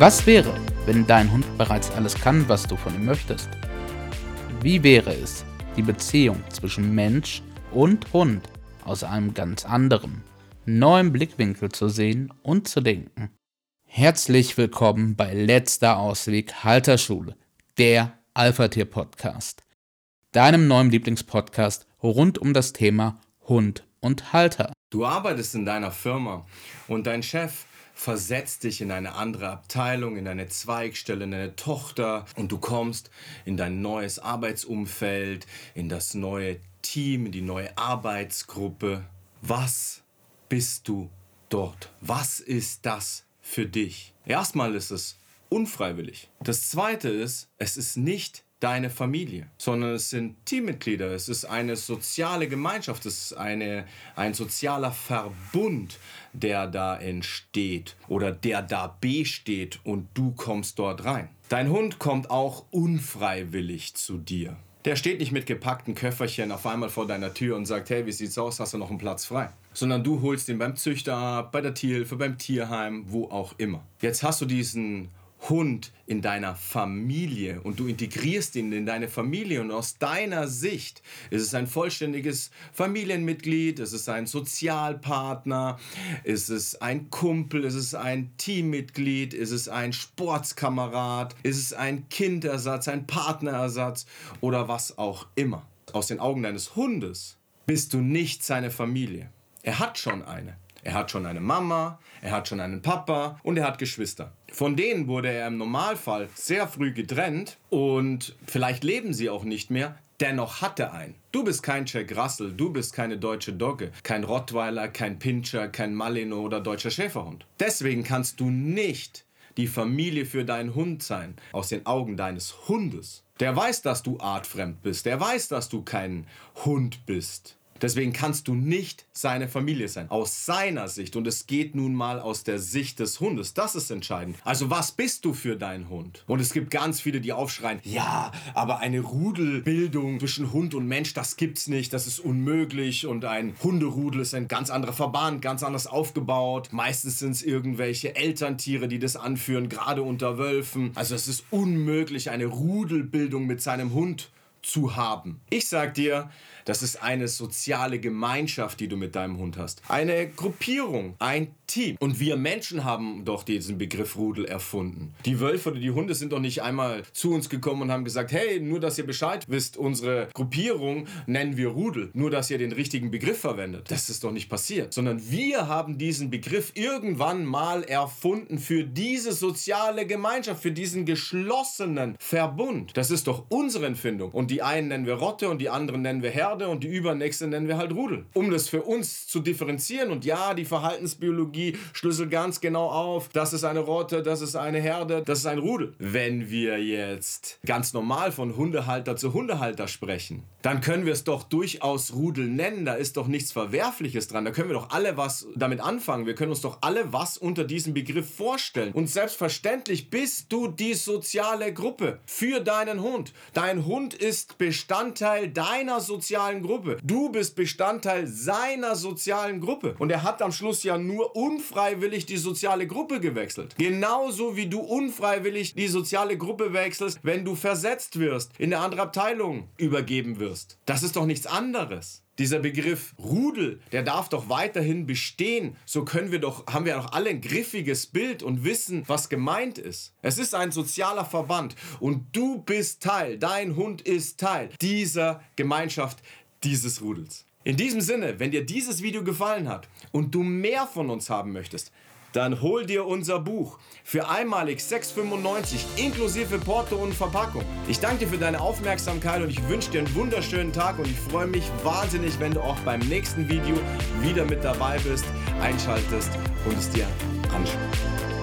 Was wäre, wenn dein Hund bereits alles kann, was du von ihm möchtest? Wie wäre es, die Beziehung zwischen Mensch und Hund aus einem ganz anderen, neuen Blickwinkel zu sehen und zu denken? Herzlich willkommen bei Letzter Ausweg Halterschule, der Alpha-Tier-Podcast, deinem neuen Lieblingspodcast rund um das Thema Hund und Halter. Du arbeitest in deiner Firma und dein Chef versetzt dich in eine andere Abteilung, in eine Zweigstelle, in eine Tochter und du kommst in dein neues Arbeitsumfeld, in das neue Team, in die neue Arbeitsgruppe. Was bist du dort? Was ist das für dich? Erstmal ist es unfreiwillig. Das zweite ist, es ist nicht deine Familie, sondern es sind Teammitglieder, es ist eine soziale Gemeinschaft, es ist eine, ein sozialer Verbund, der da entsteht oder der da besteht und du kommst dort rein. Dein Hund kommt auch unfreiwillig zu dir. Der steht nicht mit gepackten Köfferchen auf einmal vor deiner Tür und sagt, hey, wie sieht's aus, hast du noch einen Platz frei? Sondern du holst ihn beim Züchter ab, bei der Tierhilfe, beim Tierheim, wo auch immer. Jetzt hast du diesen Hund in deiner Familie und du integrierst ihn in deine Familie und aus deiner Sicht ist es ein vollständiges Familienmitglied, ist es ein Sozialpartner, ist es ein Kumpel, ist es ein Teammitglied, ist es ein Sportskamerad, ist es ein Kindersatz, ein Partnerersatz oder was auch immer. Aus den Augen deines Hundes bist du nicht seine Familie. Er hat schon eine. Er hat schon eine Mama, er hat schon einen Papa und er hat Geschwister. Von denen wurde er im Normalfall sehr früh getrennt und vielleicht leben sie auch nicht mehr. Dennoch hat er einen. Du bist kein Jack Russell, du bist keine deutsche Dogge, kein Rottweiler, kein Pinscher, kein Malino oder deutscher Schäferhund. Deswegen kannst du nicht die Familie für deinen Hund sein, aus den Augen deines Hundes. Der weiß, dass du artfremd bist, der weiß, dass du kein Hund bist. Deswegen kannst du nicht seine Familie sein. Aus seiner Sicht. Und es geht nun mal aus der Sicht des Hundes. Das ist entscheidend. Also was bist du für deinen Hund? Und es gibt ganz viele, die aufschreien, ja, aber eine Rudelbildung zwischen Hund und Mensch, das gibt's nicht. Das ist unmöglich. Und ein Hunderudel ist ein ganz anderer Verband, ganz anders aufgebaut. Meistens sind es irgendwelche Elterntiere, die das anführen, gerade unter Wölfen. Also es ist unmöglich, eine Rudelbildung mit seinem Hund zu haben. Ich sag dir, das ist eine soziale Gemeinschaft, die du mit deinem Hund hast. Eine Gruppierung, ein Team. Und wir Menschen haben doch diesen Begriff Rudel erfunden. Die Wölfe oder die Hunde sind doch nicht einmal zu uns gekommen und haben gesagt, hey, nur dass ihr Bescheid wisst, unsere Gruppierung nennen wir Rudel. Nur dass ihr den richtigen Begriff verwendet. Das ist doch nicht passiert. Sondern wir haben diesen Begriff irgendwann mal erfunden für diese soziale Gemeinschaft, für diesen geschlossenen Verbund. Das ist doch unsere Empfindung. Und die einen nennen wir Rotte und die anderen nennen wir Herde und die übernächste nennen wir halt Rudel. Um das für uns zu differenzieren und ja, die Verhaltensbiologie schlüsselt ganz genau auf, das ist eine Rotte, das ist eine Herde, das ist ein Rudel. Wenn wir jetzt ganz normal von Hundehalter zu Hundehalter sprechen, dann können wir es doch durchaus Rudel nennen. Da ist doch nichts Verwerfliches dran. Da können wir doch alle was damit anfangen. Wir können uns doch alle was unter diesem Begriff vorstellen. Und selbstverständlich bist du die soziale Gruppe für deinen Hund. Dein Hund ist Bestandteil deiner sozialen Gruppe. Du bist Bestandteil seiner sozialen Gruppe. Und er hat am Schluss ja nur unfreiwillig die soziale Gruppe gewechselt. Genauso wie du unfreiwillig die soziale Gruppe wechselst, wenn du versetzt wirst, in eine andere Abteilung übergeben wirst. Das ist doch nichts anderes. Dieser Begriff Rudel, der darf doch weiterhin bestehen. So können wir doch, haben wir doch alle ein griffiges Bild und wissen, was gemeint ist. Es ist ein sozialer Verband und du bist Teil, dein Hund ist Teil dieser Gemeinschaft, dieses Rudels. In diesem Sinne, wenn dir dieses Video gefallen hat und du mehr von uns haben möchtest, dann hol dir unser Buch für einmalig 6,95 inklusive Porto und Verpackung. Ich danke dir für deine Aufmerksamkeit und ich wünsche dir einen wunderschönen Tag und ich freue mich wahnsinnig, wenn du auch beim nächsten Video wieder mit dabei bist, einschaltest und es dir anschaust.